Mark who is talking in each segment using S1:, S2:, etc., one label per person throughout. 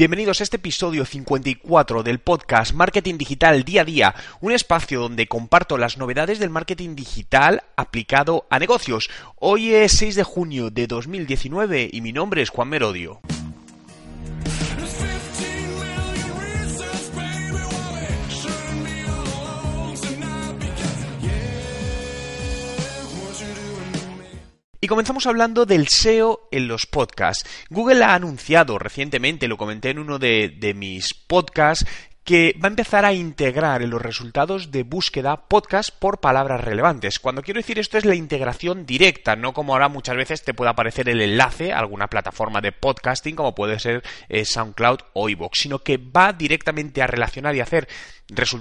S1: Bienvenidos a este episodio 54 del podcast Marketing Digital Día a Día, un espacio donde comparto las novedades del marketing digital aplicado a negocios. Hoy es 6 de junio de 2019 y mi nombre es Juan Merodio. Y comenzamos hablando del SEO en los podcasts. Google ha anunciado recientemente, lo comenté en uno de, mis podcasts, que va a empezar a integrar en los resultados de búsqueda podcast por palabras relevantes. Cuando quiero decir esto es la integración directa, no como ahora muchas veces te puede aparecer el enlace a alguna plataforma de podcasting como puede ser eh, SoundCloud o iVoox, sino que va directamente a relacionar y hacer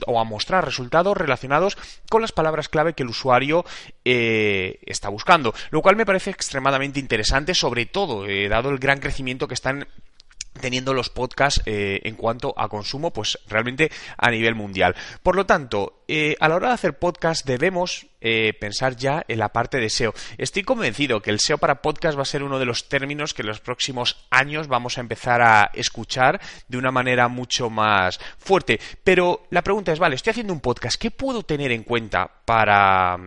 S1: o a mostrar resultados relacionados con las palabras clave que el usuario eh, está buscando, lo cual me parece extremadamente interesante, sobre todo eh, dado el gran crecimiento que están teniendo los podcasts eh, en cuanto a consumo, pues realmente a nivel mundial. Por lo tanto, eh, a la hora de hacer podcast debemos eh, pensar ya en la parte de SEO. Estoy convencido que el SEO para podcast va a ser uno de los términos que en los próximos años vamos a empezar a escuchar de una manera mucho más fuerte. Pero la pregunta es, vale, estoy haciendo un podcast, ¿qué puedo tener en cuenta para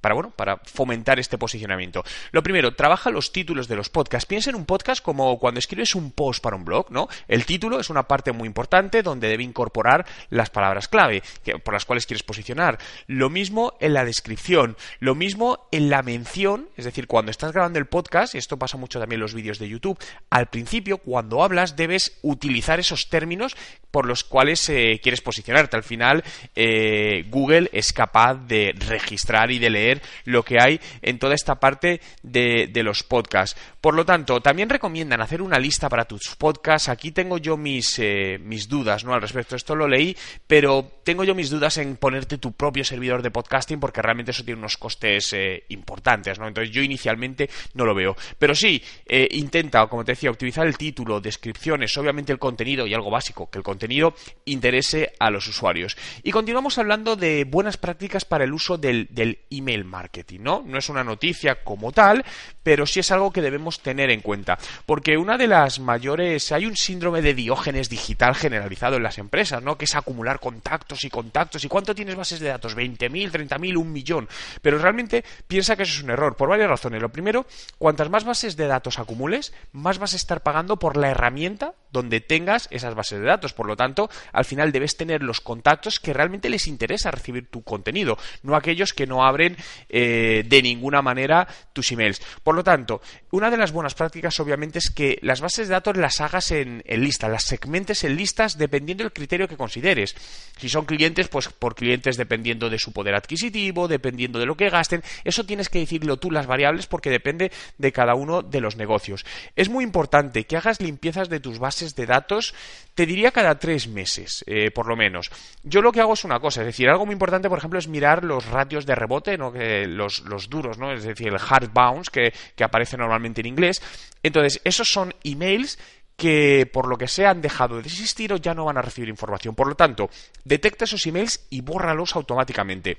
S1: para bueno, para fomentar este posicionamiento. Lo primero, trabaja los títulos de los podcasts. Piensa en un podcast como cuando escribes un post para un blog, ¿no? El título es una parte muy importante donde debe incorporar las palabras clave por las cuales quieres posicionar. Lo mismo en la descripción, lo mismo en la mención, es decir, cuando estás grabando el podcast, y esto pasa mucho también en los vídeos de YouTube, al principio cuando hablas debes utilizar esos términos por los cuales eh, quieres posicionarte. Al final, eh, Google es capaz de registrar y de leer lo que hay en toda esta parte de, los podcasts. Por lo tanto, también recomiendan hacer una lista para tus podcasts. Aquí tengo yo mis, eh, mis dudas ¿no? al respecto. Esto lo leí, pero tengo yo mis dudas en ponerte tu propio servidor de podcasting porque realmente eso tiene unos costes eh, importantes. ¿no? Entonces yo inicialmente no lo veo. Pero sí, eh, intenta, como te decía, utilizar el título, descripciones, obviamente el contenido y algo básico, que el contenido interese a los usuarios. Y continuamos hablando de buenas prácticas para el uso del email marketing, ¿no? No es una noticia como tal, pero sí es algo que debemos tener en cuenta, porque una de las mayores hay un síndrome de diógenes digital generalizado en las empresas, ¿no? Que es acumular contactos y contactos y cuánto tienes bases de datos, 20.000, 30.000, un millón, pero realmente piensa que eso es un error por varias razones. Lo primero, cuantas más bases de datos acumules, más vas a estar pagando por la herramienta donde tengas esas bases de datos. Por lo tanto, al final debes tener los contactos que realmente les interesa recibir tu contenido, no aquellos que no abren eh, de ninguna manera tus emails. Por lo tanto, una de las buenas prácticas obviamente es que las bases de datos las hagas en, en listas, las segmentes en listas dependiendo del criterio que consideres. Si son clientes, pues por clientes dependiendo de su poder adquisitivo, dependiendo de lo que gasten. Eso tienes que decirlo tú las variables porque depende de cada uno de los negocios. Es muy importante que hagas limpiezas de tus bases de datos, te diría cada tres meses, eh, por lo menos. Yo lo que hago es una cosa, es decir, algo muy importante, por ejemplo, es mirar los ratios de rebote, ¿no? los, los duros, ¿no? es decir, el hard bounce, que, que aparece normalmente en inglés. Entonces, esos son emails que por lo que sea han dejado de existir o ya no van a recibir información. Por lo tanto, detecta esos emails y bórralos automáticamente.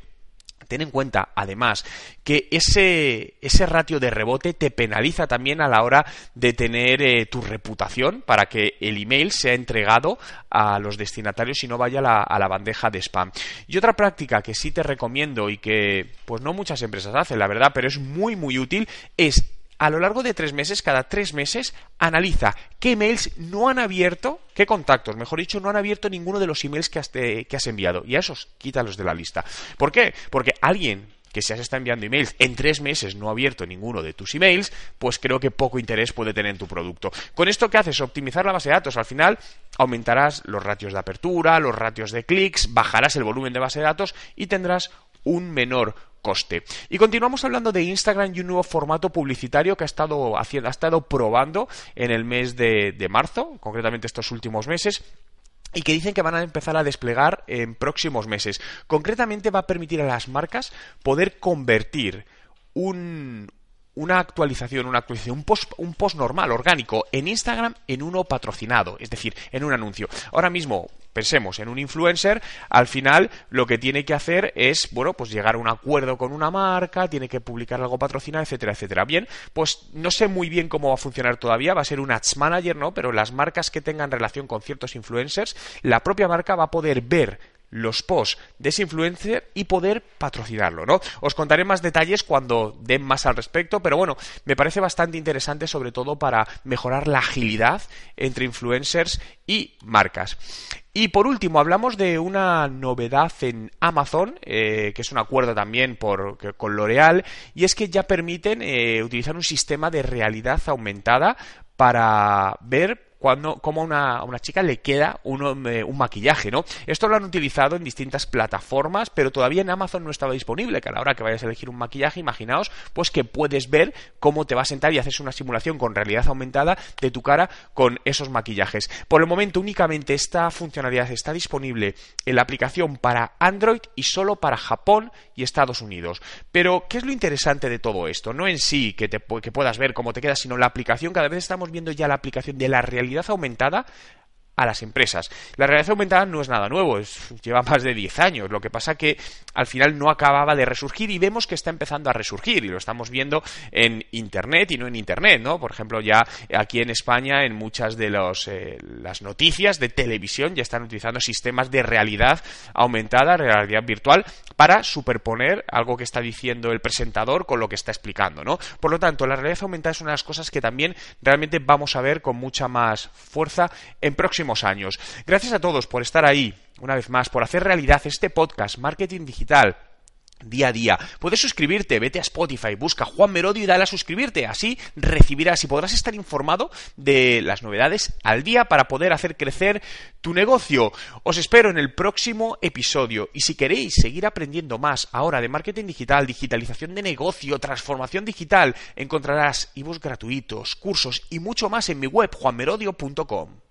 S1: Ten en cuenta, además, que ese, ese ratio de rebote te penaliza también a la hora de tener eh, tu reputación para que el email sea entregado a los destinatarios y no vaya a la, bandeja de spam. Y otra práctica que sí te recomiendo y que pues no muchas empresas hacen, la verdad, pero es muy muy útil, es a lo largo de tres meses, cada tres meses, analiza qué emails no han abierto, qué contactos, mejor dicho, no han abierto ninguno de los emails que has, que enviado. Y a esos quítalos de la lista. ¿Por qué? Porque alguien que si has estado enviando emails en tres meses no ha abierto ninguno de tus emails, pues creo que poco interés puede tener en tu producto. Con esto, ¿qué haces? Optimizar la base de datos. Al final aumentarás los ratios de apertura, los ratios de clics, bajarás el volumen de base de datos y tendrás un menor coste. Y continuamos hablando de Instagram y un nuevo formato publicitario que ha estado haciendo, ha estado probando en el mes de, de marzo, concretamente estos últimos meses y que dicen que van a empezar a desplegar en próximos meses. Concretamente va a permitir a las marcas poder convertir un, una actualización, una actualización, un post, un post normal, orgánico, en Instagram en uno patrocinado, es decir, en un anuncio. Ahora mismo, pensemos en un influencer, al final lo que tiene que hacer es, bueno, pues llegar a un acuerdo con una marca, tiene que publicar algo patrocinado, etcétera, etcétera. Bien, pues no sé muy bien cómo va a funcionar todavía, va a ser un ads manager, ¿no? Pero las marcas que tengan relación con ciertos influencers, la propia marca va a poder ver los posts de ese influencer y poder patrocinarlo, ¿no? Os contaré más detalles cuando den más al respecto, pero bueno, me parece bastante interesante sobre todo para mejorar la agilidad entre influencers y marcas. Y por último, hablamos de una novedad en Amazon, eh, que es un acuerdo también por, con L'Oreal, y es que ya permiten eh, utilizar un sistema de realidad aumentada para ver cuando, como a una, una, chica le queda un, eh, un, maquillaje, ¿no? Esto lo han utilizado en distintas plataformas, pero todavía en Amazon no estaba disponible, que a la hora que vayas a elegir un maquillaje, imaginaos, pues que puedes ver cómo te va a sentar y haces una simulación con realidad aumentada de tu cara con esos maquillajes. Por el momento únicamente esta funcionalidad está disponible en la aplicación para Android y solo para Japón y Estados Unidos. Pero, ¿qué es lo interesante de todo esto? No en sí que, te, que puedas ver cómo te queda, sino la aplicación, cada vez estamos viendo ya la aplicación de la realidad aumentada a las empresas. La realidad aumentada no es nada nuevo, es, lleva más de 10 años. Lo que pasa que al final no acababa de resurgir y vemos que está empezando a resurgir y lo estamos viendo en Internet y no en Internet, ¿no? Por ejemplo, ya aquí en España en muchas de los, eh, las noticias de televisión ya están utilizando sistemas de realidad aumentada, realidad virtual, para superponer algo que está diciendo el presentador con lo que está explicando, ¿no? Por lo tanto, la realidad aumentada es una de las cosas que también realmente vamos a ver con mucha más fuerza en años. Gracias a todos por estar ahí, una vez más, por hacer realidad este podcast Marketing Digital día a día. Puedes suscribirte, vete a Spotify, busca Juan Merodio y dale a suscribirte. Así recibirás y podrás estar informado de las novedades al día para poder hacer crecer tu negocio. Os espero en el próximo episodio. Y si queréis seguir aprendiendo más ahora de marketing digital, digitalización de negocio, transformación digital, encontrarás ebooks gratuitos, cursos y mucho más en mi web juanmerodio.com.